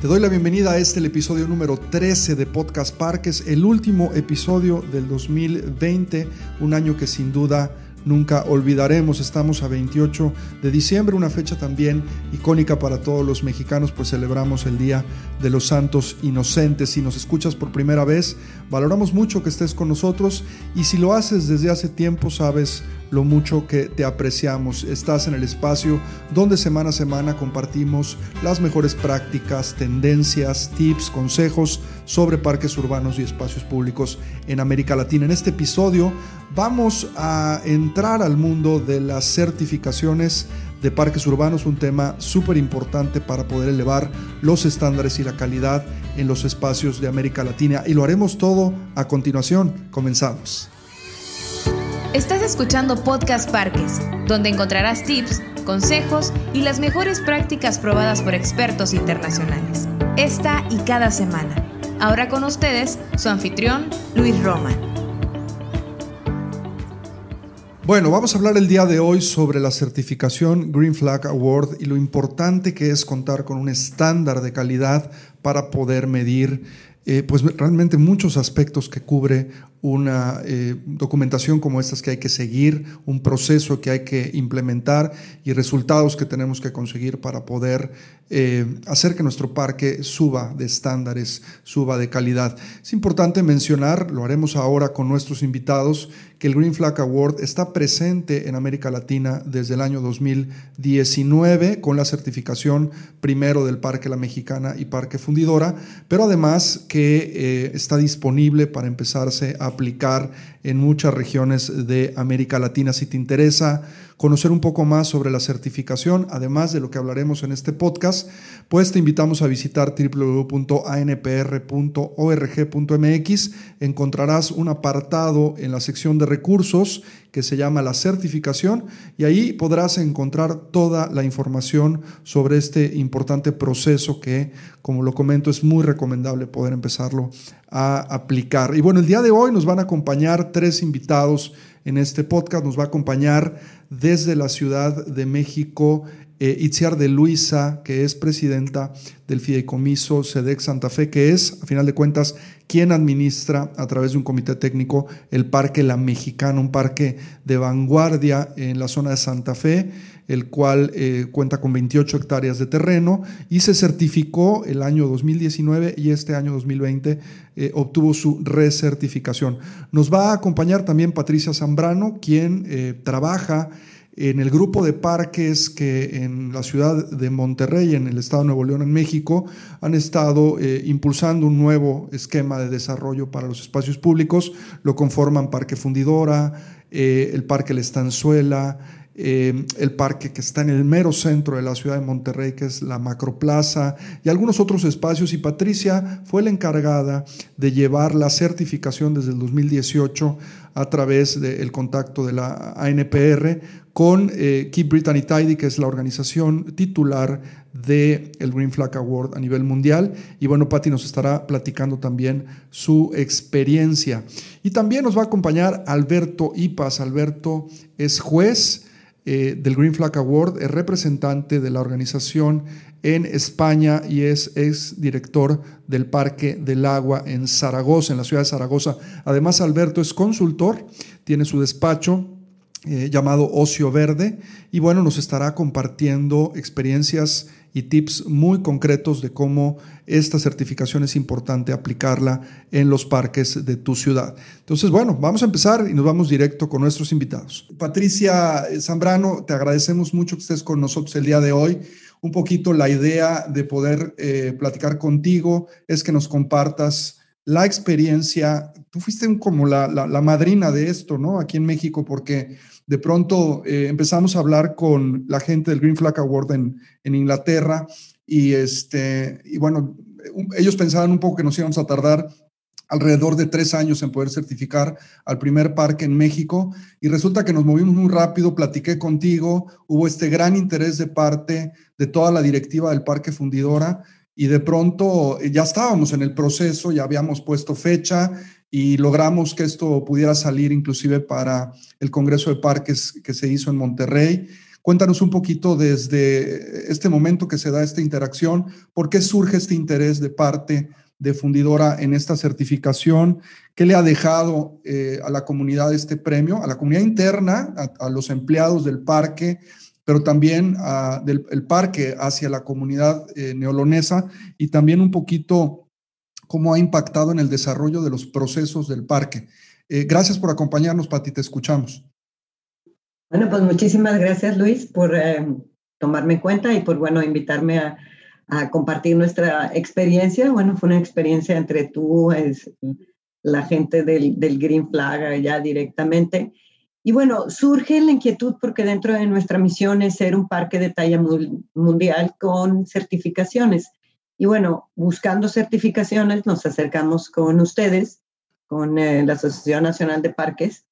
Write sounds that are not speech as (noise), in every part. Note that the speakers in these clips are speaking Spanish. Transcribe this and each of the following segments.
Te doy la bienvenida a este, el episodio número 13 de Podcast Parques, el último episodio del 2020, un año que sin duda nunca olvidaremos. Estamos a 28 de diciembre, una fecha también icónica para todos los mexicanos, pues celebramos el Día de los Santos Inocentes. Si nos escuchas por primera vez, valoramos mucho que estés con nosotros y si lo haces desde hace tiempo, sabes lo mucho que te apreciamos. Estás en el espacio donde semana a semana compartimos las mejores prácticas, tendencias, tips, consejos sobre parques urbanos y espacios públicos en América Latina. En este episodio vamos a entrar al mundo de las certificaciones de parques urbanos, un tema súper importante para poder elevar los estándares y la calidad en los espacios de América Latina. Y lo haremos todo a continuación. Comenzamos. Estás escuchando Podcast Parques, donde encontrarás tips, consejos y las mejores prácticas probadas por expertos internacionales. Esta y cada semana. Ahora con ustedes, su anfitrión, Luis Roman. Bueno, vamos a hablar el día de hoy sobre la certificación Green Flag Award y lo importante que es contar con un estándar de calidad para poder medir eh, pues realmente muchos aspectos que cubre una eh, documentación como estas que hay que seguir, un proceso que hay que implementar y resultados que tenemos que conseguir para poder eh, hacer que nuestro parque suba de estándares, suba de calidad. Es importante mencionar, lo haremos ahora con nuestros invitados, que el Green Flag Award está presente en América Latina desde el año 2019 con la certificación primero del Parque La Mexicana y Parque Fundidora, pero además que eh, está disponible para empezarse a aplicar en muchas regiones de América Latina. Si te interesa conocer un poco más sobre la certificación, además de lo que hablaremos en este podcast, pues te invitamos a visitar www.anpr.org.mx. Encontrarás un apartado en la sección de recursos que se llama la certificación y ahí podrás encontrar toda la información sobre este importante proceso que, como lo comento, es muy recomendable poder empezarlo a aplicar. Y bueno, el día de hoy nos van a acompañar tres invitados en este podcast. Nos va a acompañar desde la Ciudad de México eh, Itziar de Luisa, que es presidenta del fideicomiso SEDEX Santa Fe, que es, a final de cuentas, quien administra a través de un comité técnico el Parque La Mexicana, un parque de vanguardia en la zona de Santa Fe, el cual eh, cuenta con 28 hectáreas de terreno y se certificó el año 2019 y este año 2020 eh, obtuvo su recertificación. Nos va a acompañar también Patricia Zambrano, quien eh, trabaja en el grupo de parques que en la ciudad de Monterrey, en el estado de Nuevo León, en México, han estado impulsando un nuevo esquema de desarrollo para los espacios públicos. Lo conforman Parque Fundidora, el Parque La Estanzuela, eh, el parque que está en el mero centro de la ciudad de Monterrey, que es la Macroplaza, y algunos otros espacios. Y Patricia fue la encargada de llevar la certificación desde el 2018 a través del contacto de la ANPR con eh, Keep Brittany Tidy, que es la organización titular del el Green Flag Award a nivel mundial. Y bueno, Patti nos estará platicando también su experiencia. Y también nos va a acompañar Alberto Ipas. Alberto es juez eh, del Green Flag Award, es representante de la organización en España y es ex director del Parque del Agua en Zaragoza, en la ciudad de Zaragoza. Además, Alberto es consultor, tiene su despacho eh, llamado Ocio Verde y bueno, nos estará compartiendo experiencias y tips muy concretos de cómo esta certificación es importante aplicarla en los parques de tu ciudad. Entonces, bueno, vamos a empezar y nos vamos directo con nuestros invitados. Patricia Zambrano, te agradecemos mucho que estés con nosotros el día de hoy. Un poquito la idea de poder eh, platicar contigo es que nos compartas la experiencia. Tú fuiste como la, madrina de esto, ¿no? Aquí en México, porque de pronto eh, empezamos a hablar con la gente del Green Flag Award en, Inglaterra y, este, y bueno, ellos pensaban un poco que nos íbamos a tardar alrededor de tres años en poder certificar al primer parque en México y resulta que nos movimos muy rápido, platiqué contigo, hubo este gran interés de parte de toda la directiva del Parque Fundidora y de pronto ya estábamos en el proceso, ya habíamos puesto fecha y logramos que esto pudiera salir inclusive para el Congreso de Parques que se hizo en Monterrey. Cuéntanos un poquito desde este momento que se da esta interacción, por qué surge este interés de parte de Fundidora en esta certificación, qué le ha dejado eh, a la comunidad este premio, a la comunidad interna, a, los empleados del parque, pero también del el parque hacia la comunidad eh, neolonesa y también un poquito cómo ha impactado en el desarrollo de los procesos del parque. Eh, gracias por acompañarnos, Pati, te escuchamos. Bueno, pues muchísimas gracias, Luis, por tomarme en cuenta y por, bueno, invitarme a, a compartir nuestra experiencia. Bueno, fue una experiencia entre tú, es, la gente del, del Green Flag allá directamente. Y bueno, surge la inquietud porque dentro de nuestra misión es ser un parque de talla mundial con certificaciones. Y bueno, buscando certificaciones nos acercamos con ustedes, con eh, la Asociación Nacional de Parques,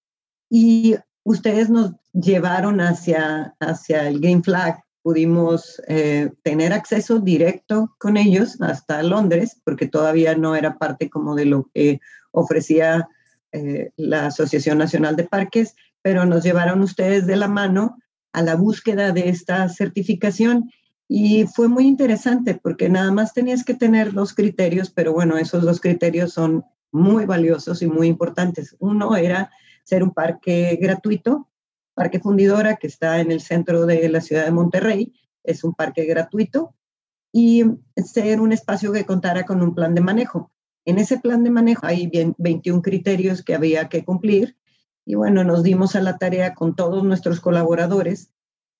y ustedes nos llevaron hacia, hacia el Green Flag pudimos eh, tener acceso directo con ellos hasta Londres, porque todavía no era parte como de lo que ofrecía eh, la Asociación Nacional de Parques, pero nos llevaron ustedes de la mano a la búsqueda de esta certificación y fue muy interesante porque nada más tenías que tener dos criterios, pero bueno, esos dos criterios son muy valiosos y muy importantes. Uno era ser un parque gratuito, Parque Fundidora, que está en el centro de la ciudad de Monterrey. Es un parque gratuito y ser un espacio que contara con un plan de manejo. En ese plan de manejo hay 21 criterios que había que cumplir y bueno, nos dimos a la tarea con todos nuestros colaboradores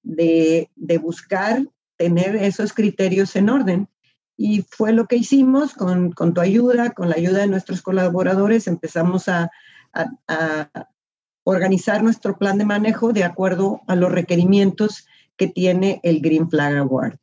de, buscar tener esos criterios en orden. Y fue lo que hicimos con, tu ayuda, con la ayuda de nuestros colaboradores, empezamos a, organizar nuestro plan de manejo de acuerdo a los requerimientos que tiene el Green Flag Award.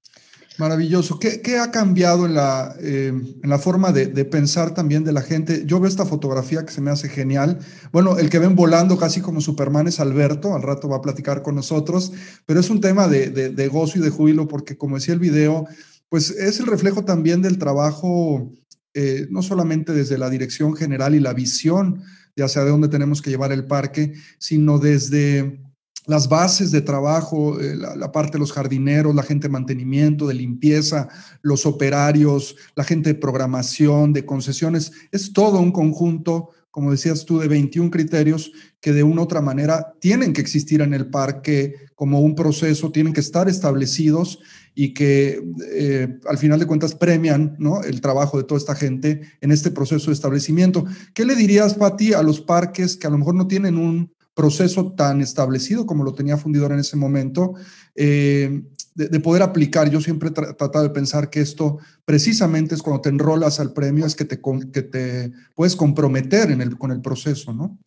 Maravilloso. ¿Qué, qué ha cambiado en la, eh, en la forma de, de, pensar también de la gente? Yo veo esta fotografía que se me hace genial. Bueno, el que ven volando casi como Superman es Alberto, al rato va a platicar con nosotros, pero es un tema de, de gozo y de júbilo porque como decía el video, pues es el reflejo también del trabajo, eh, no solamente desde la dirección general y la visión de hacia dónde tenemos que llevar el parque, sino desde las bases de trabajo, eh, la, parte de los jardineros, la gente de mantenimiento, de limpieza, los operarios, la gente de programación, de concesiones, es todo un conjunto, como decías tú, de 21 criterios que de una u otra manera tienen que existir en el parque como un proceso, tienen que estar establecidos y que eh, al final de cuentas premian ¿no? el trabajo de toda esta gente en este proceso de establecimiento. ¿Qué le dirías, Pati, a los parques que a lo mejor no tienen un proceso tan establecido como lo tenía Fundidor en ese momento, eh, de, poder aplicar? Yo siempre he tratado de pensar que esto precisamente es cuando te enrolas al premio, es que te, que te puedes comprometer en el, con el proceso, ¿no?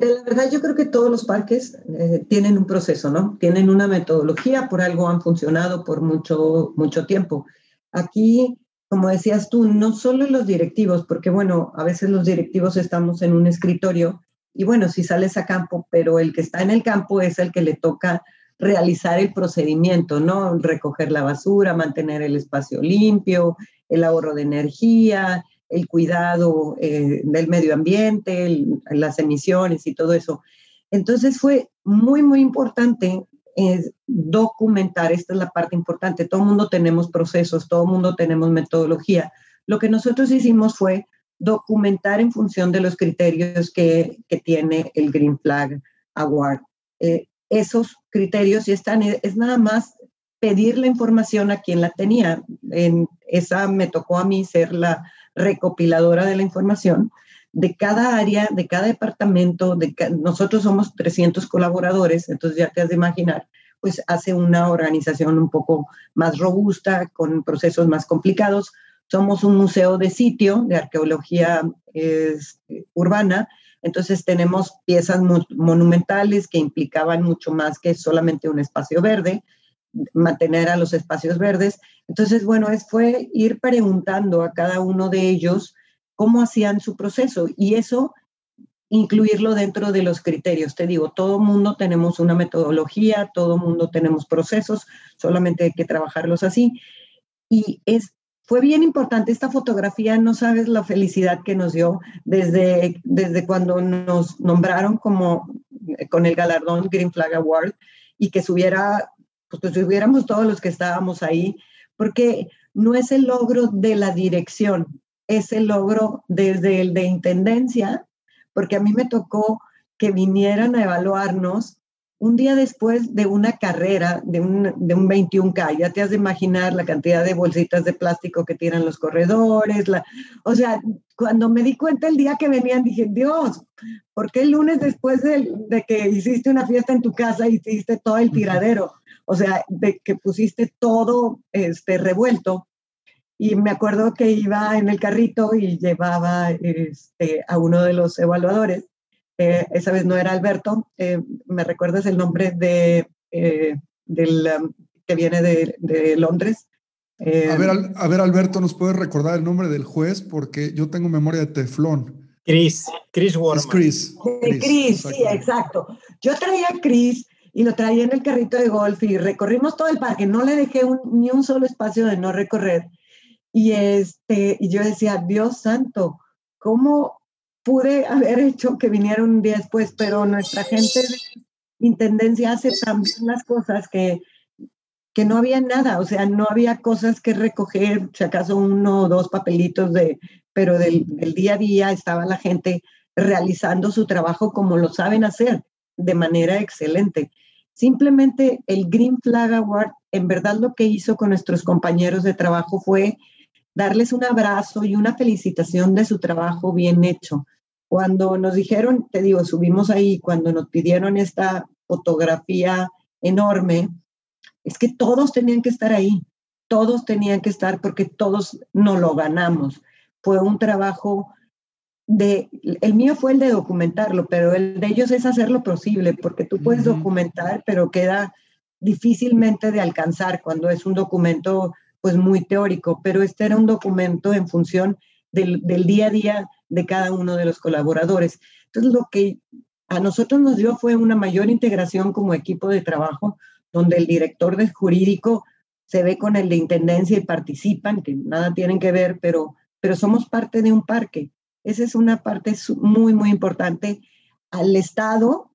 La verdad, yo creo que todos los parques eh, tienen un proceso, ¿no? Tienen una metodología, por algo han funcionado por mucho, mucho tiempo. Aquí, como decías tú, no solo los directivos, porque bueno, a veces los directivos estamos en un escritorio y bueno, si sales a campo, pero el que está en el campo es el que le toca realizar el procedimiento, ¿no? Recoger la basura, mantener el espacio limpio, el ahorro de energía, el cuidado eh, del medio ambiente, las emisiones y todo eso. Entonces fue muy, muy importante eh, documentar, esta es la parte importante, todo el mundo tenemos procesos, todo el mundo tenemos metodología. Lo que nosotros hicimos fue documentar en función de los criterios que, que tiene el Green Flag Award. Eh, esos criterios y están, es nada más pedir la información a quien la tenía. En esa me tocó a mí ser la, recopiladora de la información de cada área, de cada departamento, de nosotros somos 300 colaboradores, entonces ya te has de imaginar, pues hace una organización un poco más robusta, con procesos más complicados. Somos un museo de sitio de arqueología urbana, entonces tenemos piezas monumentales que implicaban mucho más que solamente un espacio verde, mantener a los espacios verdes. Entonces, bueno, es, fue ir preguntando a cada uno de ellos cómo hacían su proceso y eso incluirlo dentro de los criterios. Te digo, todo mundo tenemos una metodología, todo mundo tenemos procesos, solamente hay que trabajarlos así. Y es, fue bien importante esta fotografía, no sabes la felicidad que nos dio desde, desde cuando nos nombraron como con el galardón Green Flag Award y que subiera pues si hubiéramos todos los que estábamos ahí, porque no es el logro de la dirección, es el logro desde el de intendencia, porque a mí me tocó que vinieran a evaluarnos un día después de una carrera de un, de un 21K, ya te has de imaginar la cantidad de bolsitas de plástico que tiran los corredores, la, o sea, cuando me di cuenta el día que venían, dije, Dios, ¿por qué el lunes después de, de que hiciste una fiesta en tu casa hiciste todo el tiradero? O sea, de que pusiste todo este, revuelto. Y me acuerdo que iba en el carrito y llevaba este, a uno de los evaluadores eh, esa vez no era Alberto, eh, me recuerdas el nombre de, eh, del um, que viene de, Londres. a, ver, a ver, Alberto, ¿nos puedes recordar el nombre del juez? Porque yo tengo memoria de teflón. Chris, Chris Warman. Es Chris. Chris, sí, exacto. Yo traía a Chris y lo traía en el carrito de golf y recorrimos todo el parque. No le dejé ni un solo espacio de no recorrer. Y, este, y yo decía, Dios santo, ¿cómo pude haber hecho que viniera un día después, pero nuestra gente de intendencia hace también las cosas que, que no había nada, o sea, no había cosas que recoger, si acaso uno o dos papelitos de, pero del, del día a día estaba la gente realizando su trabajo como lo saben hacer, de manera excelente. Simplemente el Green Flag Award, en verdad lo que hizo con nuestros compañeros de trabajo fue darles un abrazo y una felicitación de su trabajo bien hecho. Cuando nos dijeron, te digo, subimos ahí, cuando nos pidieron esta fotografía enorme, es que todos tenían que estar ahí, todos tenían que estar porque todos no lo ganamos. Fue un trabajo de, el mío fue el de documentarlo, pero el de ellos es hacer lo posible, porque tú puedes documentar, pero queda difícilmente de alcanzar cuando es un documento pues muy teórico, pero este era un documento en función del, del día a día de cada uno de los colaboradores. Entonces, lo que a nosotros nos dio fue una mayor integración como equipo de trabajo, donde el director de jurídico se ve con el de intendencia y participan, que nada tienen que ver, pero, pero somos parte de un parque. Esa es una parte muy, muy importante. Al Estado,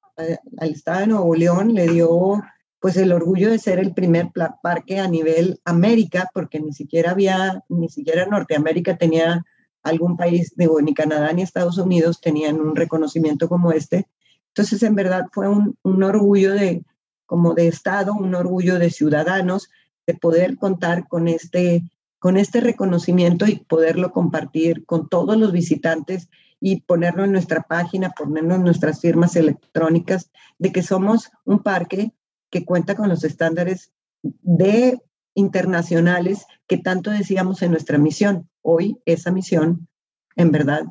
al Estado de Nuevo León le dio pues el orgullo de ser el primer parque a nivel América, porque ni siquiera había, ni siquiera Norteamérica tenía algún país, ni Canadá ni Estados Unidos tenían un reconocimiento como este. Entonces, en verdad fue un, un orgullo de, como de Estado, un orgullo de ciudadanos de poder contar con este, con este reconocimiento y poderlo compartir con todos los visitantes y ponerlo en nuestra página, ponerlo en nuestras firmas electrónicas, de que somos un parque que cuenta con los estándares de internacionales que tanto decíamos en nuestra misión. Hoy esa misión en verdad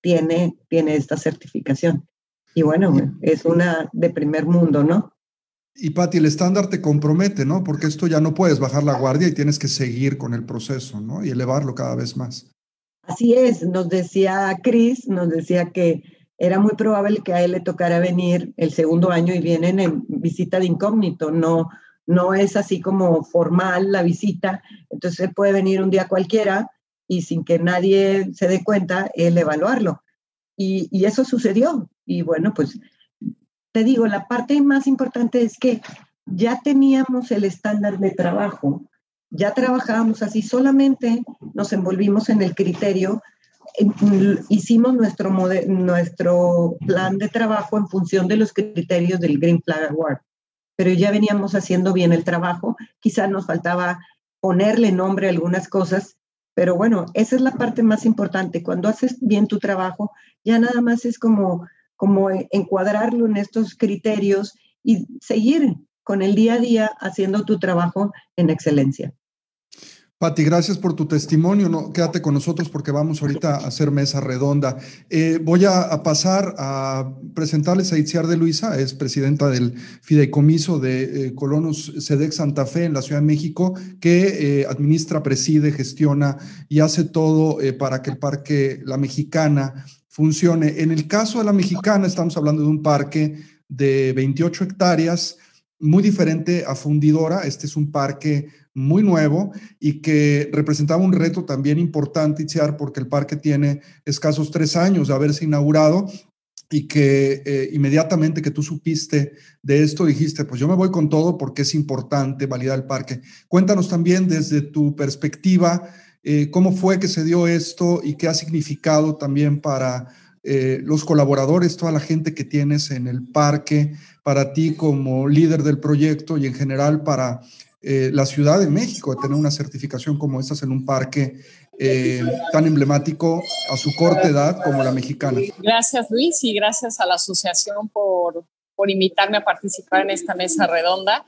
tiene, tiene esta certificación. Y bueno, es una de primer mundo, ¿no? Y Pati, el estándar te compromete, ¿no? Porque esto ya no puedes bajar la guardia y tienes que seguir con el proceso, ¿no? Y elevarlo cada vez más. Así es, nos decía Chris, nos decía que era muy probable que a él le tocara venir el segundo año y vienen en visita de incógnito, no, no es así como formal la visita, entonces puede venir un día cualquiera y sin que nadie se dé cuenta, él evaluarlo. Y, y eso sucedió. Y bueno, pues te digo, la parte más importante es que ya teníamos el estándar de trabajo, ya trabajábamos así, solamente nos envolvimos en el criterio, hicimos nuestro, nuestro plan de trabajo en función de los criterios del Green Flag Award pero ya veníamos haciendo bien el trabajo. Quizás nos faltaba ponerle nombre a algunas cosas, pero bueno, esa es la parte más importante. Cuando haces bien tu trabajo, ya nada más es como, como encuadrarlo en estos criterios y seguir con el día a día haciendo tu trabajo en excelencia. Pati, gracias por tu testimonio. Quédate con nosotros porque vamos ahorita a hacer mesa redonda. Eh, voy a, pasar a presentarles a Itziar de Luisa, es presidenta del fideicomiso de eh, Colonos Sedex Santa Fe en la Ciudad de México, que eh, administra, preside, gestiona y hace todo para que el Parque La Mexicana funcione. En el caso de La Mexicana, estamos hablando de un parque de 28 hectáreas, muy diferente a Fundidora. Este es un parque muy nuevo y que representaba un reto también importante, Itziar, porque el parque tiene escasos tres años de haberse inaugurado y que eh, inmediatamente que tú supiste de esto dijiste, pues yo me voy con todo porque es importante validar el parque. Cuéntanos también desde tu perspectiva eh, cómo fue que se dio esto y qué ha significado también para eh, los colaboradores, toda la gente que tienes en el parque, para ti como líder del proyecto y en general para la Ciudad de México, tener una certificación como esta en un parque eh, tan emblemático a su corta edad como la mexicana. Gracias Luis y gracias a la asociación por, por invitarme a participar en esta mesa redonda.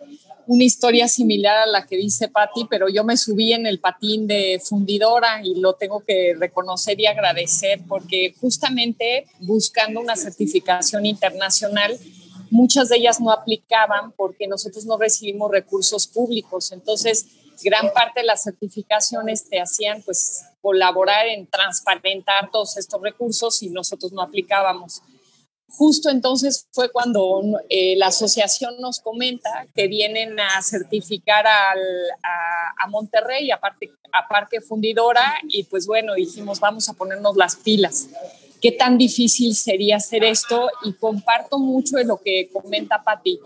Una historia similar a la que dice Patti, pero yo me subí en el patín de fundidora y lo tengo que reconocer y agradecer porque justamente buscando una certificación internacional, muchas de ellas no aplicaban porque nosotros no recibimos recursos públicos. Entonces, gran parte de las certificaciones te hacían pues colaborar en transparentar todos estos recursos y nosotros no aplicábamos. Justo entonces fue cuando eh, la asociación nos comenta que vienen a certificar al, a, a, Monterrey, a, a Parque Fundidora, y pues bueno, dijimos, vamos a ponernos las pilas. ¿Qué tan difícil sería hacer esto? Y comparto mucho de lo que comenta Pati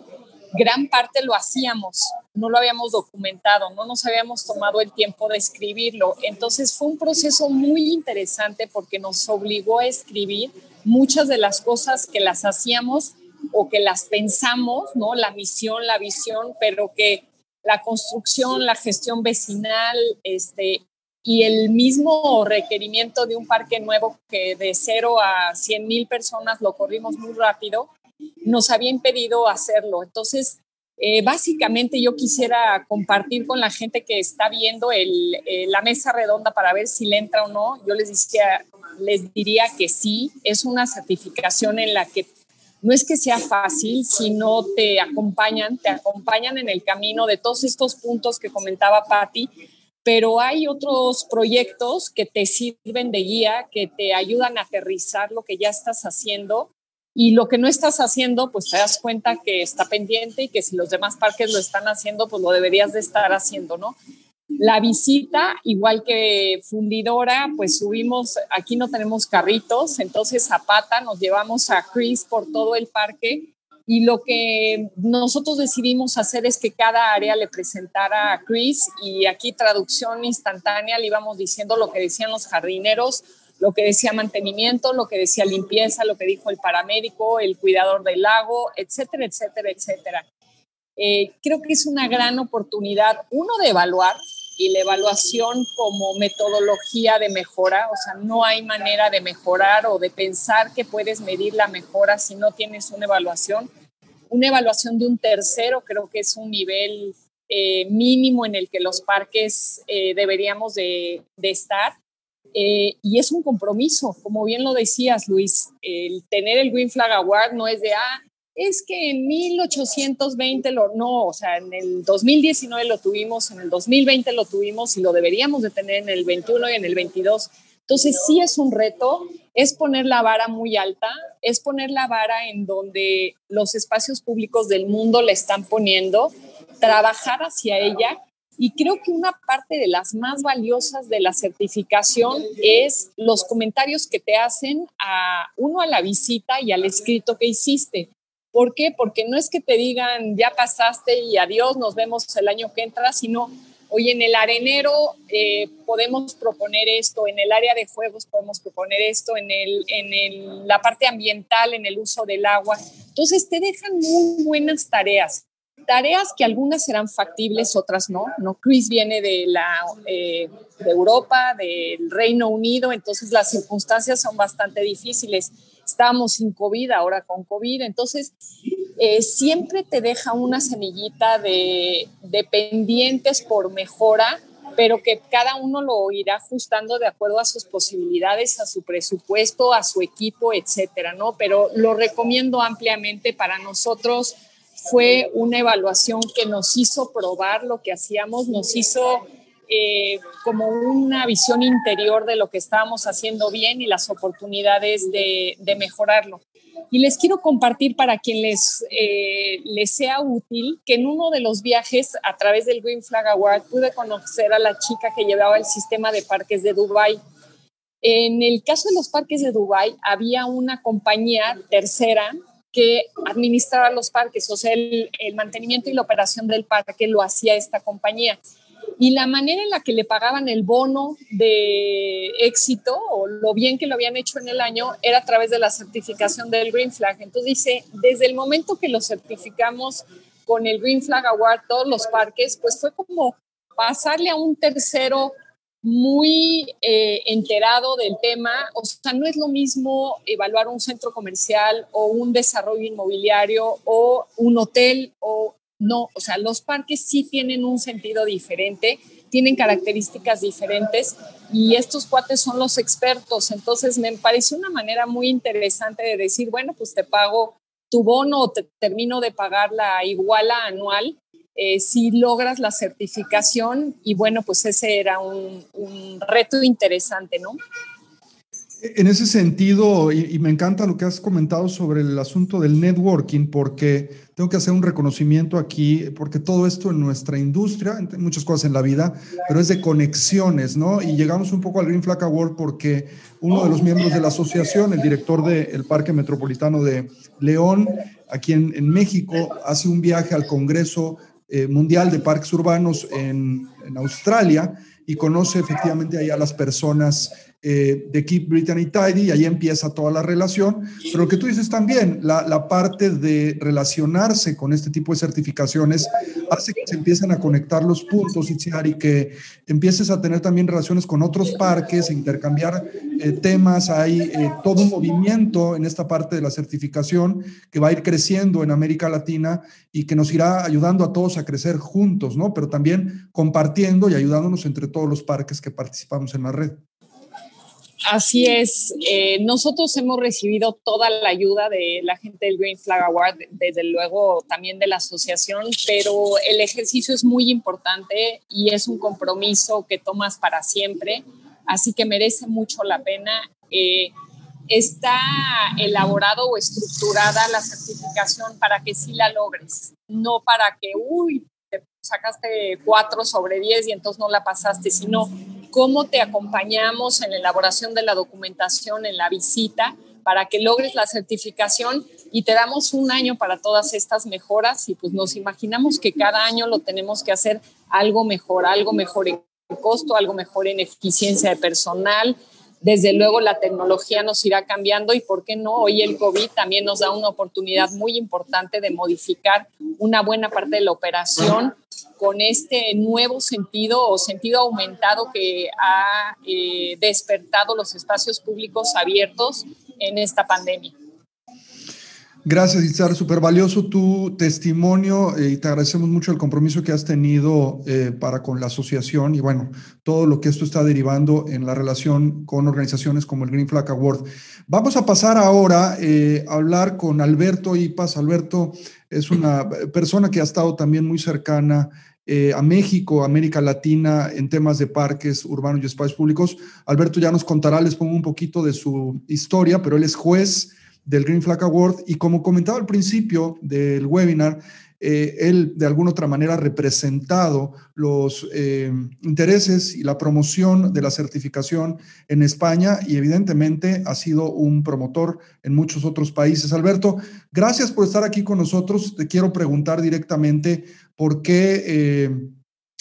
gran parte lo hacíamos, no lo habíamos documentado, no nos habíamos tomado el tiempo de escribirlo. Entonces fue un proceso muy interesante porque nos obligó a escribir muchas de las cosas que las hacíamos o que las pensamos, ¿no? La misión, la visión, pero que la construcción, la gestión vecinal, este, y el mismo requerimiento de un parque nuevo que de cero a 100 mil personas lo corrimos muy rápido, nos había impedido hacerlo. Entonces, eh, básicamente yo quisiera compartir con la gente que está viendo eh, la mesa redonda para ver si le entra o no. Yo les, decía, les diría que sí, es una certificación en la que no es que sea fácil, sino te acompañan, te acompañan en el camino de todos estos puntos que comentaba Patti, pero hay otros proyectos que te sirven de guía, que te ayudan a aterrizar lo que ya estás haciendo y lo que no estás haciendo, pues te das cuenta que está pendiente y que si los demás parques lo están haciendo, pues lo deberías de estar haciendo, ¿no? La visita, igual que fundidora, pues subimos, aquí no tenemos carritos, entonces Zapata nos llevamos a Chris por todo el parque y lo que nosotros decidimos hacer es que cada área le presentara a Chris y aquí traducción instantánea le íbamos diciendo lo que decían los jardineros, lo que decía mantenimiento, lo que decía limpieza, lo que dijo el paramédico, el cuidador del lago, etcétera, etcétera, etcétera. Eh, creo que es una gran oportunidad, uno, de evaluar y la evaluación como metodología de mejora, o sea, no hay manera de mejorar o de pensar que puedes medir la mejora si no tienes una evaluación. Una evaluación de un tercero creo que es un nivel eh, mínimo en el que los parques eh, deberíamos de, de estar eh, y es un compromiso, como bien lo decías, Luis, el tener el Green Flag Award no es de, ah, es que en 1820 lo, no, o sea, en el 2019 lo tuvimos, en el 2020 lo tuvimos y lo deberíamos de tener en el 21 y en el 22. Entonces sí es un reto, es poner la vara muy alta, es poner la vara en donde los espacios públicos del mundo le están poniendo, trabajar hacia ella y creo que una parte de las más valiosas de la certificación es los comentarios que te hacen a uno a la visita y al escrito que hiciste. ¿Por qué? Porque no es que te digan, ya pasaste y adiós, nos vemos el año que entra, sino, oye, en el arenero eh, podemos proponer esto, en el área de juegos podemos proponer esto, en, el, en el, la parte ambiental, en el uso del agua. Entonces, te dejan muy buenas tareas tareas que algunas serán factibles, otras no. ¿no? Chris viene de, la, eh, de Europa, del Reino Unido, entonces las circunstancias son bastante difíciles. Estábamos sin COVID, ahora con COVID, entonces eh, siempre te deja una semillita de, de pendientes por mejora, pero que cada uno lo irá ajustando de acuerdo a sus posibilidades, a su presupuesto, a su equipo, etcétera, ¿no? Pero lo recomiendo ampliamente para nosotros fue una evaluación que nos hizo probar lo que hacíamos, nos hizo eh, como una visión interior de lo que estábamos haciendo bien y las oportunidades de, mejorarlo. Y les quiero compartir para quien les, eh, les sea útil que en uno de los viajes a través del Green Flag Award pude conocer a la chica que llevaba el sistema de parques de Dubai En el caso de los parques de Dubái, había una compañía tercera que administraba los parques, o sea, el, el, mantenimiento y la operación del parque lo hacía esta compañía. Y la manera en la que le pagaban el bono de éxito o lo bien que lo habían hecho en el año era a través de la certificación del Green Flag. Entonces dice, desde el momento que lo certificamos con el Green Flag Award, todos los parques, pues fue como pasarle a un tercero muy eh, enterado del tema. O sea, no es lo mismo evaluar un centro comercial o un desarrollo inmobiliario o un hotel o no. O sea, los parques sí tienen un sentido diferente, tienen características diferentes y estos cuates son los expertos. Entonces, me pareció una manera muy interesante de decir, bueno, pues te pago tu bono o te termino de pagar la iguala anual eh, si logras la certificación y bueno, pues ese era un, reto interesante, ¿no? En ese sentido, y, me encanta lo que has comentado sobre el asunto del networking, porque tengo que hacer un reconocimiento aquí, porque todo esto en nuestra industria, muchas cosas en la vida, pero es de conexiones, ¿no? Y llegamos un poco al Green Flag Award porque uno de los miembros de la asociación, el director del Parque Metropolitano de León, aquí en, en México, hace un viaje al Congreso eh, mundial de Parques Urbanos en, en, Australia y conoce efectivamente ahí a las personas eh, de Keep Brittany Tidy y ahí empieza toda la relación. Pero lo que tú dices también, la, parte de relacionarse con este tipo de certificaciones hace que se empiecen a conectar los puntos, y que empieces a tener también relaciones con otros parques, a intercambiar eh, temas. Hay eh, todo un movimiento en esta parte de la certificación que va a ir creciendo en América Latina y que nos irá ayudando a todos a crecer juntos, ¿no? Pero también compartiendo y ayudándonos entre todos los parques que participamos en la red. Así es, eh, nosotros hemos recibido toda la ayuda de la gente del Green Flag Award, desde luego también de la asociación, pero el ejercicio es muy importante y es un compromiso que tomas para siempre, así que merece mucho la pena. Eh, está elaborado o estructurada la certificación para que sí la logres, no para que, uy, te sacaste cuatro sobre diez y entonces no la pasaste, sino cómo te acompañamos en la elaboración de la documentación, en la visita, para que logres la certificación y te damos un año para todas estas mejoras y pues nos imaginamos que cada año lo tenemos que hacer algo mejor, algo mejor en costo, algo mejor en eficiencia de personal. Desde luego la tecnología nos irá cambiando y, ¿por qué no? Hoy el COVID también nos da una oportunidad muy importante de modificar una buena parte de la operación con este nuevo sentido o sentido aumentado que ha eh, despertado los espacios públicos abiertos en esta pandemia. Gracias, Itzar. Súper valioso tu testimonio eh, y te agradecemos mucho el compromiso que has tenido eh, para con la asociación y bueno, todo lo que esto está derivando en la relación con organizaciones como el Green Flag Award. Vamos a pasar ahora a hablar con Alberto Ipas. Alberto es una persona que ha estado también muy cercana eh, a México, América Latina en temas de parques urbanos y espacios públicos. Alberto ya nos contará, les pongo un poquito de su historia, pero él es juez del Green Flag Award y como comentaba al principio del webinar, eh, él de alguna otra manera ha representado los eh, intereses y la promoción de la certificación en España y evidentemente ha sido un promotor en muchos otros países. Alberto, gracias por estar aquí con nosotros. Te quiero preguntar directamente por qué... Eh,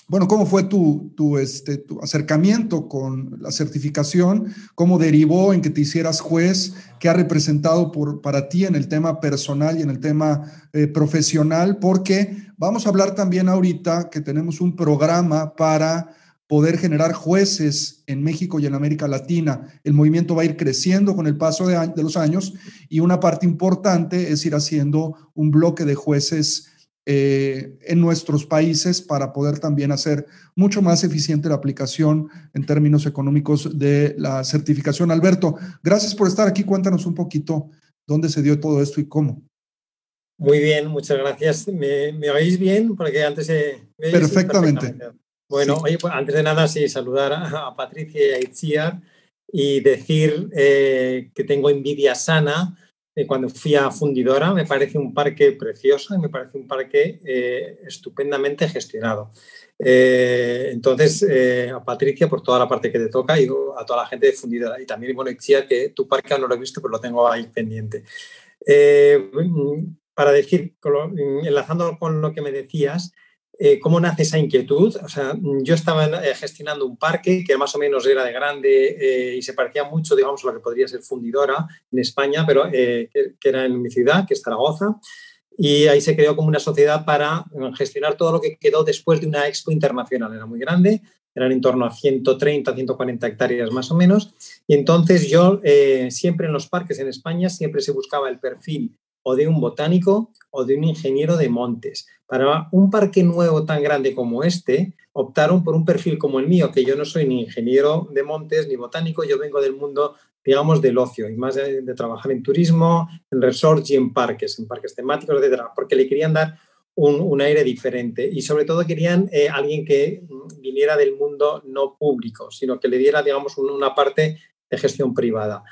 bueno, ¿cómo fue tu, tu, este, tu acercamiento con la certificación? ¿Cómo derivó en que te hicieras juez? ¿Qué ha representado por, para ti en el tema personal y en el tema eh, profesional? Porque vamos a hablar también ahorita que tenemos un programa para poder generar jueces en México y en América Latina. El movimiento va a ir creciendo con el paso de, de los años y una parte importante es ir haciendo un bloque de jueces eh, en nuestros países para poder también hacer mucho más eficiente la aplicación en términos económicos de la certificación. Alberto, gracias por estar aquí. Cuéntanos un poquito dónde se dio todo esto y cómo. Muy bien, muchas gracias. ¿Me, oís bien? Porque antes... perfectamente. Bueno, oye, pues antes de nada, sí, saludar a, Patricia y a Itziar y decir eh, que tengo envidia sana cuando fui a Fundidora, me parece un parque precioso y me parece un parque estupendamente gestionado. entonces, a Patricia, por toda la parte que te toca y a toda la gente de Fundidora. Y también, bueno, decía que tu parque no lo he visto, pero lo tengo ahí pendiente. para decir, enlazando con lo que me decías, eh, ¿Cómo nace esa inquietud? O sea, yo estaba eh, gestionando un parque que más o menos era de grande eh, y se parecía mucho, digamos, a lo que podría ser fundidora en España, pero que, era en mi ciudad, que es Zaragoza. Y ahí se creó como una sociedad para gestionar todo lo que quedó después de una expo internacional. Era muy grande, eran en torno a 130, 140 hectáreas más o menos. Y entonces yo siempre en los parques en España siempre se buscaba el perfil o de un botánico o de un ingeniero de montes. Para un parque nuevo tan grande como este, optaron por un perfil como el mío, que yo no soy ni ingeniero de montes ni botánico, yo vengo del mundo, digamos, del ocio y más de, trabajar en turismo, en resorts y en parques, en parques temáticos, etcétera, porque le querían dar un, aire diferente y sobre todo querían eh, alguien que viniera del mundo no público, sino que le diera, digamos, una parte de gestión privada.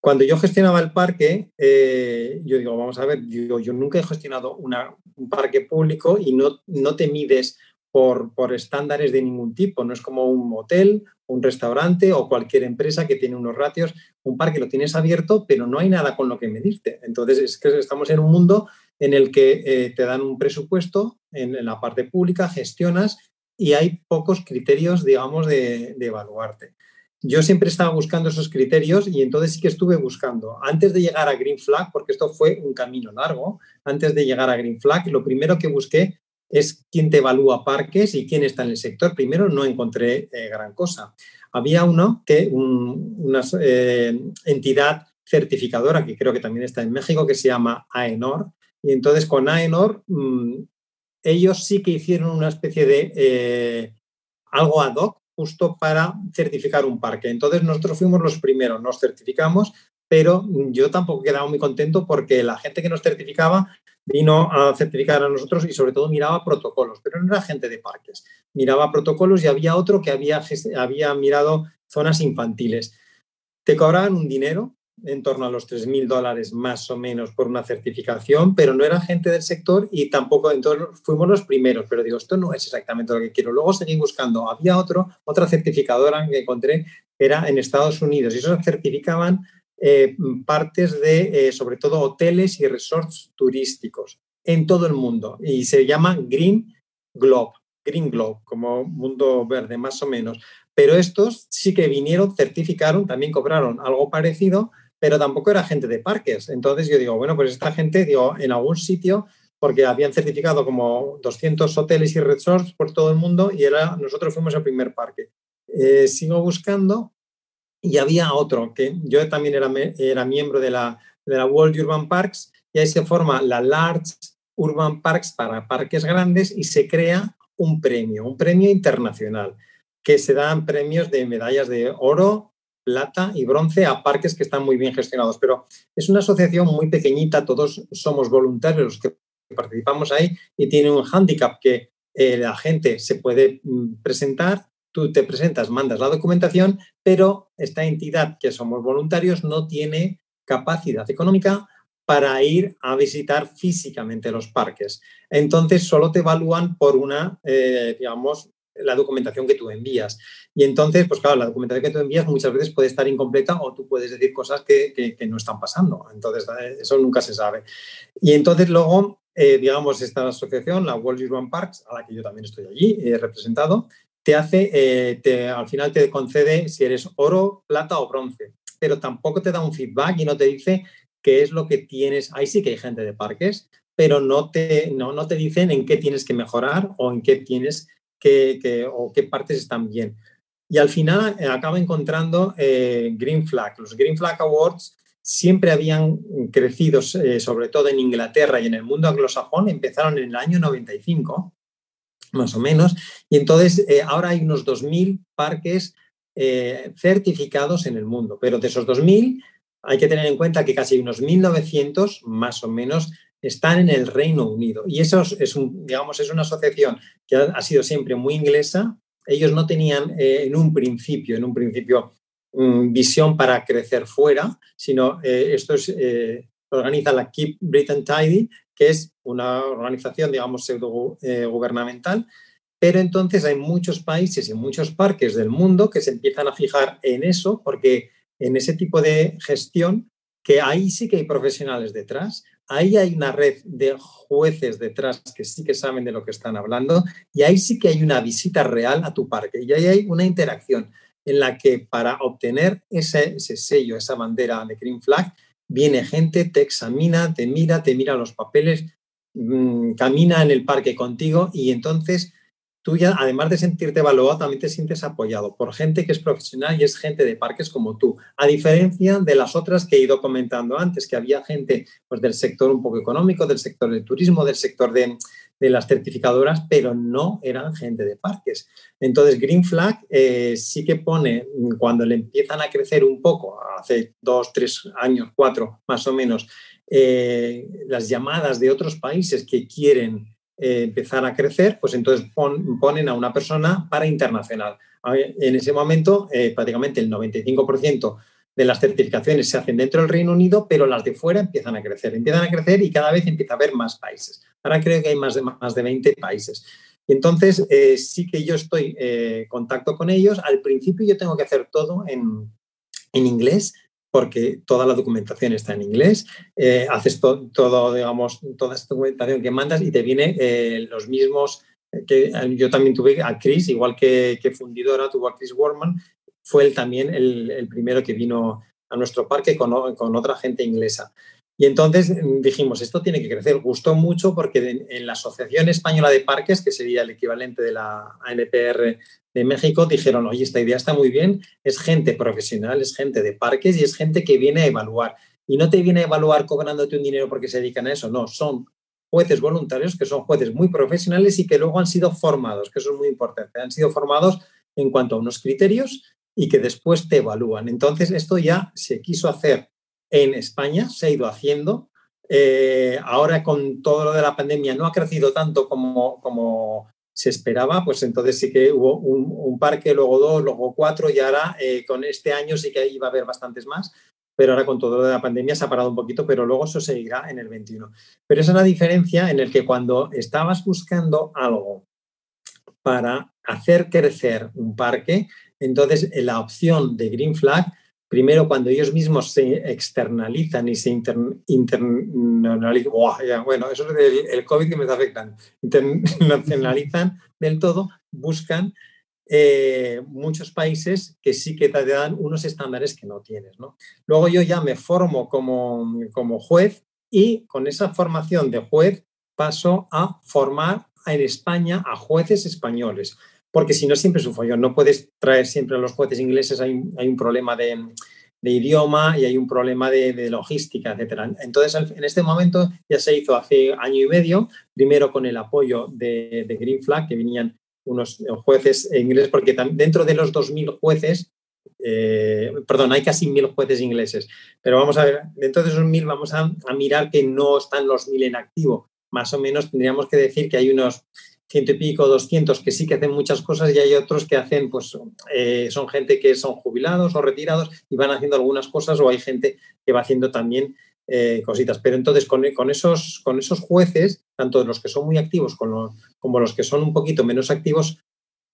Cuando yo gestionaba el parque, eh, yo digo, vamos a ver, yo, yo nunca he gestionado un parque público y no, no te mides por, por, estándares de ningún tipo. No es como un hotel, un restaurante o cualquier empresa que tiene unos ratios. Un parque lo tienes abierto, pero no hay nada con lo que medirte. Entonces, es que estamos en un mundo en el que eh, te dan un presupuesto en, la parte pública, gestionas y hay pocos criterios, digamos, de, de evaluarte yo siempre estaba buscando esos criterios y entonces sí que estuve buscando. Antes de llegar a Green Flag, porque esto fue un camino largo, antes de llegar a Green Flag, lo primero que busqué es quién te evalúa parques y quién está en el sector. Primero no encontré eh, gran cosa. Había uno que, una eh, entidad certificadora, que creo que también está en México, que se llama AENOR. Y entonces con AENOR, mm, ellos sí que hicieron una especie de eh, algo ad hoc justo para certificar un parque. Entonces nosotros fuimos los primeros, nos certificamos, pero yo tampoco quedaba muy contento porque la gente que nos certificaba vino a certificar a nosotros y sobre todo miraba protocolos, pero no era gente de parques, miraba protocolos y había otro que había, había mirado zonas infantiles. Te cobraban un dinero en torno a los 3.000 dólares más o menos por una certificación, pero no era gente del sector y tampoco, entonces fuimos los primeros, pero digo, esto no es exactamente lo que quiero. Luego seguí buscando, había otro, otra certificadora que encontré, era en Estados Unidos, y eso certificaban eh, partes de, eh, sobre todo, hoteles y resorts turísticos en todo el mundo, y se llama Green Globe, Green Globe, como mundo verde, más o menos. Pero estos sí que vinieron, certificaron, también cobraron algo parecido, pero tampoco era gente de parques. Entonces yo digo, bueno, pues esta gente, digo, en algún sitio, porque habían certificado como 200 hoteles y resorts por todo el mundo y era, nosotros fuimos el primer parque. Eh, sigo buscando y había otro, que yo también era, era miembro de la, de la World Urban Parks y ahí se forma la Large Urban Parks para parques grandes y se crea un premio, un premio internacional, que se dan premios de medallas de oro, plata y bronce a parques que están muy bien gestionados. Pero es una asociación muy pequeñita, todos somos voluntarios los que participamos ahí y tiene un hándicap que eh, la gente se puede mm, presentar, tú te presentas, mandas la documentación, pero esta entidad que somos voluntarios no tiene capacidad económica para ir a visitar físicamente los parques. Entonces, solo te evalúan por una, eh, digamos, la documentación que tú envías. Y entonces, pues claro, la documentación que tú envías muchas veces puede estar incompleta o tú puedes decir cosas que, no están pasando. Entonces, eh, eso nunca se sabe. Y entonces luego, eh, digamos, esta asociación, la World Urban Parks, a la que yo también estoy allí he representado, te hace, eh, al final te concede si eres oro, plata o bronce, pero tampoco te da un feedback y no te dice qué es lo que tienes. Ahí sí que hay gente de parques, pero no te, no, no te dicen en qué tienes que mejorar o en qué tienes qué, o qué partes están bien. Y al final eh, acaba encontrando eh, Green Flag. Los Green Flag Awards siempre habían crecido, eh, sobre todo en Inglaterra y en el mundo anglosajón, empezaron en el año 95, más o menos, y entonces ahora hay unos 2.000 parques certificados en el mundo, pero de esos 2.000 hay que tener en cuenta que casi unos 1.900, más o menos, están en el Reino Unido. Y eso es, un, digamos, es una asociación que ha, sido siempre muy inglesa. Ellos no tenían eh, en un principio, en un principio, mm, visión para crecer fuera, sino eh, esto es, eh, organiza la Keep Britain Tidy, que es una organización, digamos, pseudo gubernamental, pero entonces hay muchos países y muchos parques del mundo que se empiezan a fijar en eso, porque en ese tipo de gestión, que ahí sí que hay profesionales detrás, ahí hay una red de jueces detrás que sí que saben de lo que están hablando y ahí sí que hay una visita real a tu parque y ahí hay una interacción en la que para obtener ese, sello, esa bandera de Green Flag, viene gente, te examina, te mira, te mira los papeles, mm, camina en el parque contigo y entonces tú ya, además de sentirte evaluado, también te sientes apoyado por gente que es profesional y es gente de parques como tú. A diferencia de las otras que he ido comentando antes, que había gente pues, del sector un poco económico, del sector del turismo, del sector de, las certificadoras, pero no eran gente de parques. Entonces, Green Flag eh, sí que pone, cuando le empiezan a crecer un poco, hace dos, tres años, cuatro más o menos, eh, las llamadas de otros países que quieren eh, empezar a crecer, pues entonces ponen a una persona para internacional. En ese momento, eh, prácticamente el 95% de las certificaciones se hacen dentro del Reino Unido, pero las de fuera empiezan a crecer, empiezan a crecer y cada vez empieza a haber más países. Ahora creo que hay más de, más de 20 países. Entonces, eh, sí que yo estoy en contacto con ellos. Al principio yo tengo que hacer todo en, en inglés, porque toda la documentación está en inglés, eh, haces todo, digamos, toda esta documentación que mandas y te viene eh, los mismos eh, que yo también tuve a Chris, igual que, que Fundidora tuvo a Chris Warman, fue él también el, primero que vino a nuestro parque con, con, otra gente inglesa. Y entonces mm, dijimos, esto tiene que crecer. Gustó mucho porque en la Asociación Española de Parques, que sería el equivalente de la ANPR de México dijeron, oye, esta idea está muy bien, es gente profesional, es gente de parques y es gente que viene a evaluar. Y no te viene a evaluar cobrándote un dinero porque se dedican a eso, no, son jueces voluntarios que son jueces muy profesionales y que luego han sido formados, que eso es muy importante, han sido formados en cuanto a unos criterios y que después te evalúan. Entonces, esto ya se quiso hacer en España, se ha ido haciendo. Eh, ahora con todo lo de la pandemia no ha crecido tanto como, como se esperaba, pues entonces sí que hubo un, parque, luego dos, luego cuatro y ahora eh, con este año sí que iba a haber bastantes más, pero ahora con todo lo de la pandemia se ha parado un poquito, pero luego eso seguirá en el 21. Pero esa es la diferencia en el que cuando estabas buscando algo para hacer crecer un parque, entonces la opción de Green Flag primero cuando ellos mismos se externalizan y se internacionalizan, bueno, eso es el, COVID que me está afectando, internacionalizan del todo, buscan eh, muchos países que sí que te dan unos estándares que no tienes. Luego yo ya me formo como, como juez y con esa formación de juez paso a formar en España a jueces españoles porque si no siempre es un follón. No puedes traer siempre a los jueces ingleses, hay, un problema de, idioma y hay un problema de, logística, etc. Entonces, en este momento ya se hizo hace año y medio, primero con el apoyo de, Green Flag, que venían unos jueces ingleses, porque dentro de los 2.000 jueces, eh, perdón, hay casi 1.000 jueces ingleses, pero vamos a ver, dentro de esos 1.000 vamos a, a mirar que no están los 1.000 en activo. Más o menos tendríamos que decir que hay unos ciento y pico, doscientos que sí que hacen muchas cosas y hay otros que hacen, pues eh, son gente que son jubilados o retirados y van haciendo algunas cosas o hay gente que va haciendo también eh, cositas. Pero entonces con, esos, con esos jueces, tanto los que son muy activos como los que son un poquito menos activos,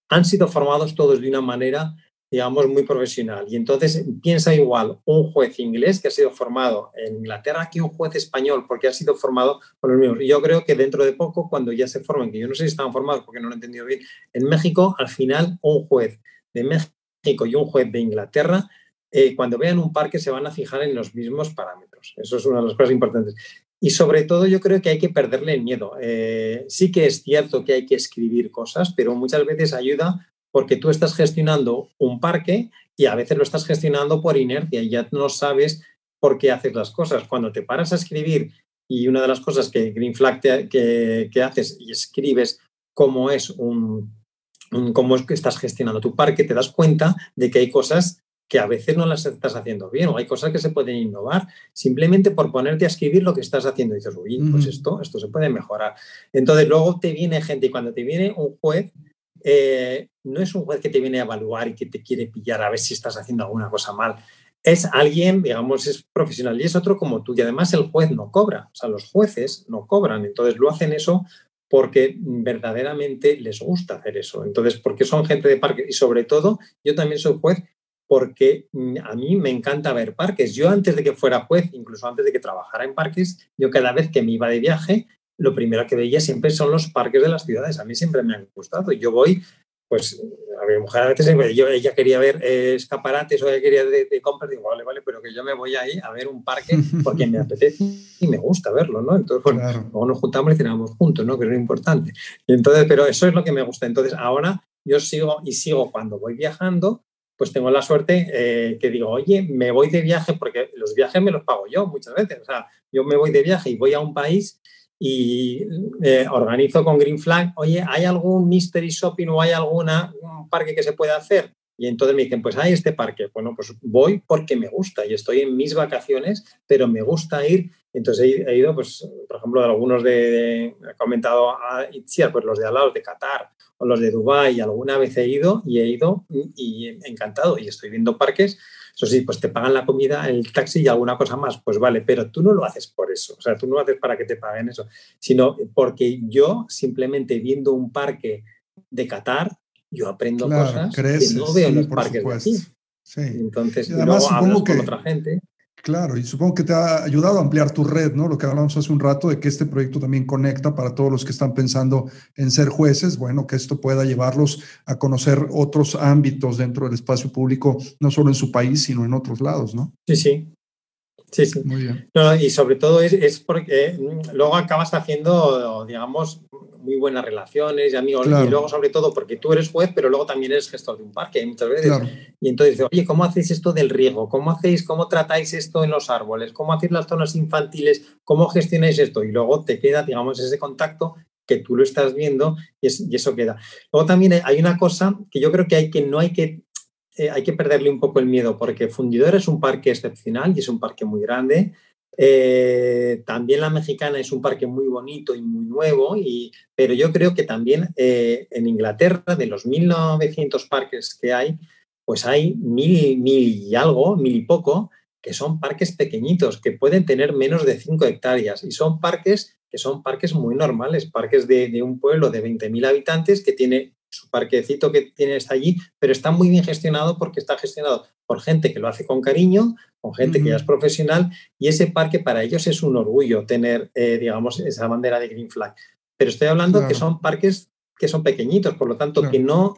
han sido formados todos de una manera digamos, muy profesional. Y entonces piensa igual un juez inglés que ha sido formado en Inglaterra que un juez español, porque ha sido formado con los mismos. Yo creo que dentro de poco, cuando ya se formen, que yo no sé si están formados porque no lo he entendido bien, en México, al final, un juez de México y un juez de Inglaterra, eh, cuando vean un parque, se van a fijar en los mismos parámetros. Eso es una de las cosas importantes. Y sobre todo yo creo que hay que perderle el miedo. Eh, sí que es cierto que hay que escribir cosas, pero muchas veces ayuda porque tú estás gestionando un parque y a veces lo estás gestionando por inercia y ya no sabes por qué haces las cosas. Cuando te paras a escribir y una de las cosas que Green Flag que, haces y escribes cómo es un, cómo es que estás gestionando tu parque, te das cuenta de que hay cosas que a veces no las estás haciendo bien o hay cosas que se pueden innovar simplemente por ponerte a escribir lo que estás haciendo y dices, uy, pues esto, esto se puede mejorar. Entonces luego te viene gente y cuando te viene un juez eh, no es un juez que te viene a evaluar y que te quiere pillar a ver si estás haciendo alguna cosa mal. es alguien, digamos, es profesional y es otro como tú. Y además el juez no cobra, o sea, los jueces no cobran. Entonces lo hacen eso porque verdaderamente les gusta hacer eso. Entonces, porque son gente de parque y sobre todo, yo también soy juez porque mm, a mí me encanta ver parques. Yo antes de que fuera juez, incluso antes de que trabajara en parques, yo cada vez que me iba de viaje, lo primero que veía siempre son los parques de las ciudades. A mí siempre me han gustado. Yo voy, pues, a mi mujer a veces yo, ella quería ver eh, escaparates o ella quería de, de, compras, digo, vale, vale, pero que yo me voy ahí a ver un parque porque me apetece y me gusta verlo, ¿no? Entonces, bueno, luego nos juntamos y cenamos juntos, ¿no? Que es lo importante. Y entonces, pero eso es lo que me gusta. Entonces, ahora yo sigo y sigo cuando voy viajando, pues tengo la suerte eh, que digo, oye, me voy de viaje, porque los viajes me los pago yo muchas veces. O sea, yo me voy de viaje y voy a un país y eh, organizo con Green Flag, oye, ¿hay algún mystery shopping o hay alguna un parque que se pueda hacer? Y entonces me dicen, pues hay este parque. Bueno, pues voy porque me gusta y estoy en mis vacaciones, pero me gusta ir. Entonces he, ido, pues, por ejemplo, de algunos de, he comentado a Itziar, pues los de al lado, de Qatar o los de Dubái, alguna vez he ido y he ido y encantado. Y estoy viendo parques eso sí, pues te pagan la comida, el taxi y alguna cosa más, pues vale, pero tú no lo haces por eso, o sea, tú no lo haces para que te paguen eso, sino porque yo simplemente viendo un parque de Qatar, yo aprendo cosas que no veo en los parques de aquí. Sí. Entonces, y además, luego con otra gente. Claro, y supongo que te ha ayudado a ampliar tu red, ¿no? Lo que hablamos hace un rato de que este proyecto también conecta para todos los que están pensando en ser jueces, bueno, que esto pueda llevarlos a conocer otros ámbitos dentro del espacio público, no solo en su país, sino en otros lados, ¿no? Sí, sí. Sí, sí. Muy bien. y sobre todo es, es porque mm, luego acabas haciendo, digamos, muy buenas relaciones y amigos. Y luego, sobre todo, porque tú eres juez, pero luego también eres gestor de un parque muchas veces. Y entonces oye, ¿cómo hacéis esto del riego? ¿Cómo hacéis, cómo tratáis esto en los árboles? ¿Cómo hacéis las zonas infantiles? ¿Cómo gestionáis esto? Y luego te queda, digamos, ese contacto que tú lo estás viendo y, eso queda. Luego también hay una cosa que yo creo que hay que no hay que eh, hay que perderle un poco el miedo porque Fundidor es un parque excepcional y es un parque muy grande. Eh, también la mexicana es un parque muy bonito y muy nuevo, y, pero yo creo que también eh, en Inglaterra, de los 1.900 parques que hay, pues hay mil, mil y algo, mil y poco, que son parques pequeñitos, que pueden tener menos de 5 hectáreas, y son parques que son parques muy normales, parques de, de un pueblo de 20.000 habitantes que tiene su parquecito que tiene está allí, pero está muy bien gestionado porque está gestionado por gente que lo hace con cariño, con gente que ya es profesional, y ese parque para ellos es un orgullo tener, eh, digamos, esa bandera de Green Flag. Pero estoy hablando que son parques que son pequeñitos, por lo tanto, que no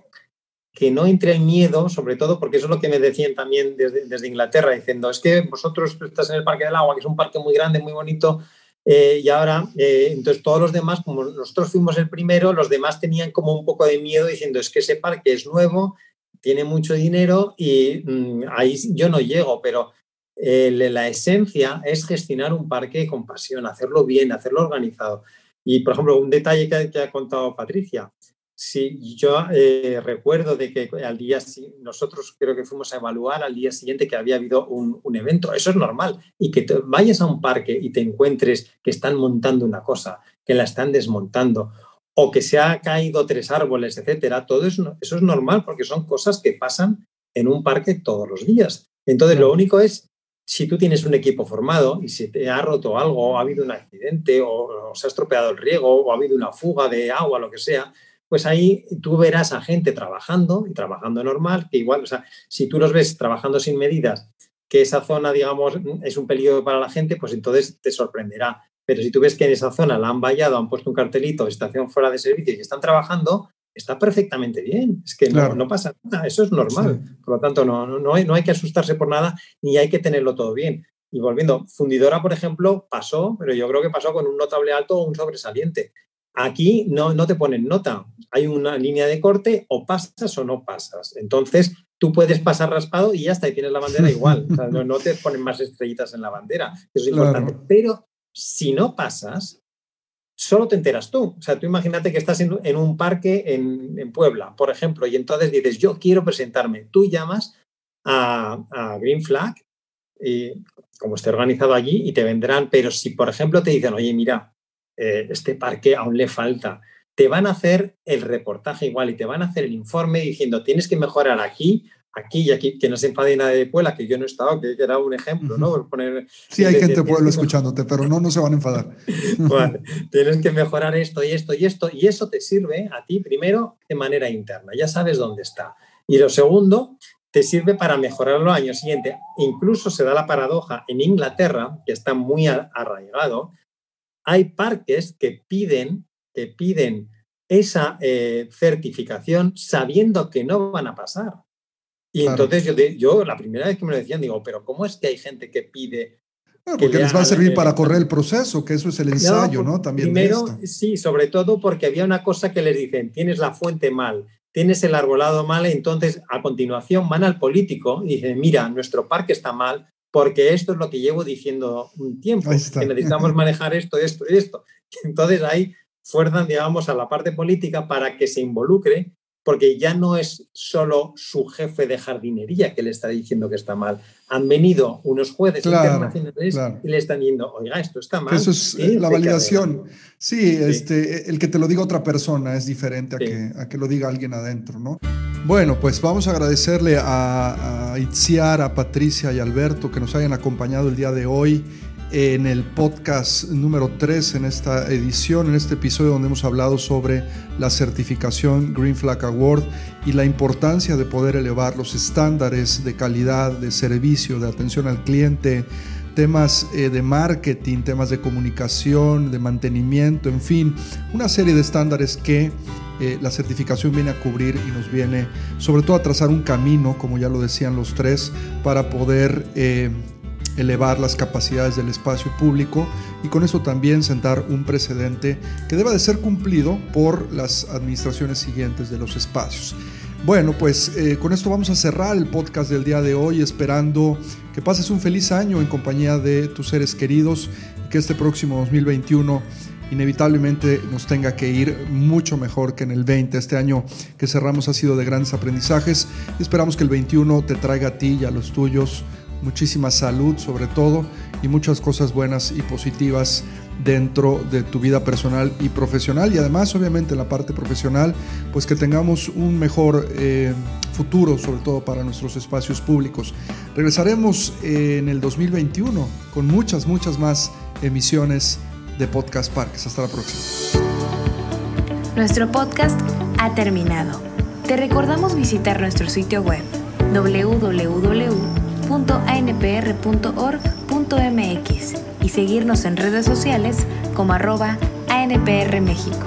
que no entre el miedo, sobre todo porque eso es lo que me decían también desde, desde Inglaterra, diciendo, es que vosotros estás en el Parque del Agua, que es un parque muy grande, muy bonito, eh, y ahora, eh, entonces todos los demás, como nosotros fuimos el primero, los demás tenían como un poco de miedo diciendo, es que ese parque es nuevo, tiene mucho dinero y mm, ahí yo no llego, pero eh, la esencia es gestionar un parque con pasión, hacerlo bien, hacerlo organizado. Y, por ejemplo, un detalle que, que ha contado Patricia, Sí, yo eh, recuerdo de que al día nosotros creo que fuimos a evaluar al día siguiente que había habido un, evento. Eso es normal. Y que vayas a un parque y te encuentres que están montando una cosa, que la están desmontando, o que se ha caído tres árboles, etcétera, todo eso, eso es normal porque son cosas que pasan en un parque todos los días. Entonces, lo único es si tú tienes un equipo formado y si te ha roto algo, o ha habido un accidente, o, o se ha estropeado el riego, o ha habido una fuga de agua, lo que sea, pues ahí tú verás a gente trabajando y trabajando normal, que igual, o sea, si tú los ves trabajando sin medidas, que esa zona, digamos, es un peligro para la gente, pues entonces te sorprenderá. Pero si tú ves que en esa zona la han vallado, han puesto un cartelito, estación fuera de servicio y están trabajando, está perfectamente bien. Es que no, pasa nada, eso es normal. Por lo tanto, no, no, hay, no hay que asustarse por nada ni hay que tenerlo todo bien. Y volviendo, fundidora, por ejemplo, pasó, pero yo creo que pasó con un notable alto o un sobresaliente. Aquí no, no te ponen nota, hay una línea de corte o pasas o no pasas. Entonces, tú puedes pasar raspado y ya está, y tienes la bandera igual. no, te ponen más estrellitas en la bandera, eso es importante. Pero si no pasas, solo te enteras tú. O sea, tú imagínate que estás en, un parque en, Puebla, por ejemplo, y entonces dices, yo quiero presentarme. Tú llamas a, a Green Flag, y, como esté organizado allí, y te vendrán. Pero si, por ejemplo, te dicen, oye, mira, eh, este parque aún le falta. Te van a hacer el reportaje igual y te van a hacer el informe diciendo tienes que mejorar aquí, aquí y aquí, que no se enfade nadie de Puebla, que yo no he estado, que era un ejemplo, ¿no? poner, sí, hay gente de Puebla escuchándote, pero no, no se van a enfadar. (laughs) tienes que mejorar esto y esto y esto, y eso te sirve a ti primero de manera interna, ya sabes dónde está. Y lo segundo, te sirve para mejorarlo al año siguiente. Incluso se da la paradoja en Inglaterra, que está muy arraigado, hay parques que piden, que piden esa eh, certificación sabiendo que no van a pasar. Y entonces yo, yo, la primera vez que me lo decían, digo, pero ¿cómo es que hay gente que pide... porque les va a servir para correr el proceso, que eso es el ensayo, ¿no? También primero, sí, sobre todo porque había una cosa que les dicen, tienes la fuente mal, tienes el arbolado mal, entonces a continuación van al político y dicen, mira, nuestro parque está mal porque esto es lo que llevo diciendo un tiempo, que necesitamos (laughs) manejar esto, esto y esto. Entonces ahí fuerzan, digamos, a la parte política para que se involucre porque ya no es solo su jefe de jardinería que le está diciendo que está mal. Han venido unos jueces internacionales y le están diciendo, oiga, esto está mal. Eso es la validación. Sí, Este, el que te lo diga otra persona es diferente a, que, a que lo diga alguien adentro, ¿no? Bueno, pues vamos a agradecerle a, a Itziar, a Patricia y Alberto que nos hayan acompañado el día de hoy en el podcast número 3 en esta edición, en este episodio donde hemos hablado sobre la certificación Green Flag Award y la importancia de poder elevar los estándares de calidad, de servicio, de atención al cliente, temas eh, de marketing, temas de comunicación, de mantenimiento, en fin, una serie de estándares que eh, la certificación viene a cubrir y nos viene sobre todo a trazar un camino, como ya lo decían los tres, para poder... Eh, elevar las capacidades del espacio público y con eso también sentar un precedente que deba de ser cumplido por las administraciones siguientes de los espacios. Bueno, pues eh, con esto vamos a cerrar el podcast del día de hoy, esperando que pases un feliz año en compañía de tus seres queridos y que este próximo 2021 inevitablemente nos tenga que ir mucho mejor que en el 20. Este año que cerramos ha sido de grandes aprendizajes. Esperamos que el 21 te traiga a ti y a los tuyos muchísima salud sobre todo y muchas cosas buenas y positivas dentro de tu vida personal y profesional. Y además obviamente en la parte profesional pues que tengamos un mejor eh, futuro sobre todo para nuestros espacios públicos. Regresaremos en el 2021 con muchas muchas más emisiones de Podcast Parques. Hasta la próxima. Nuestro podcast ha terminado. Te recordamos visitar nuestro sitio web www anpr.org.mx y seguirnos en redes sociales como arroba ANPR México.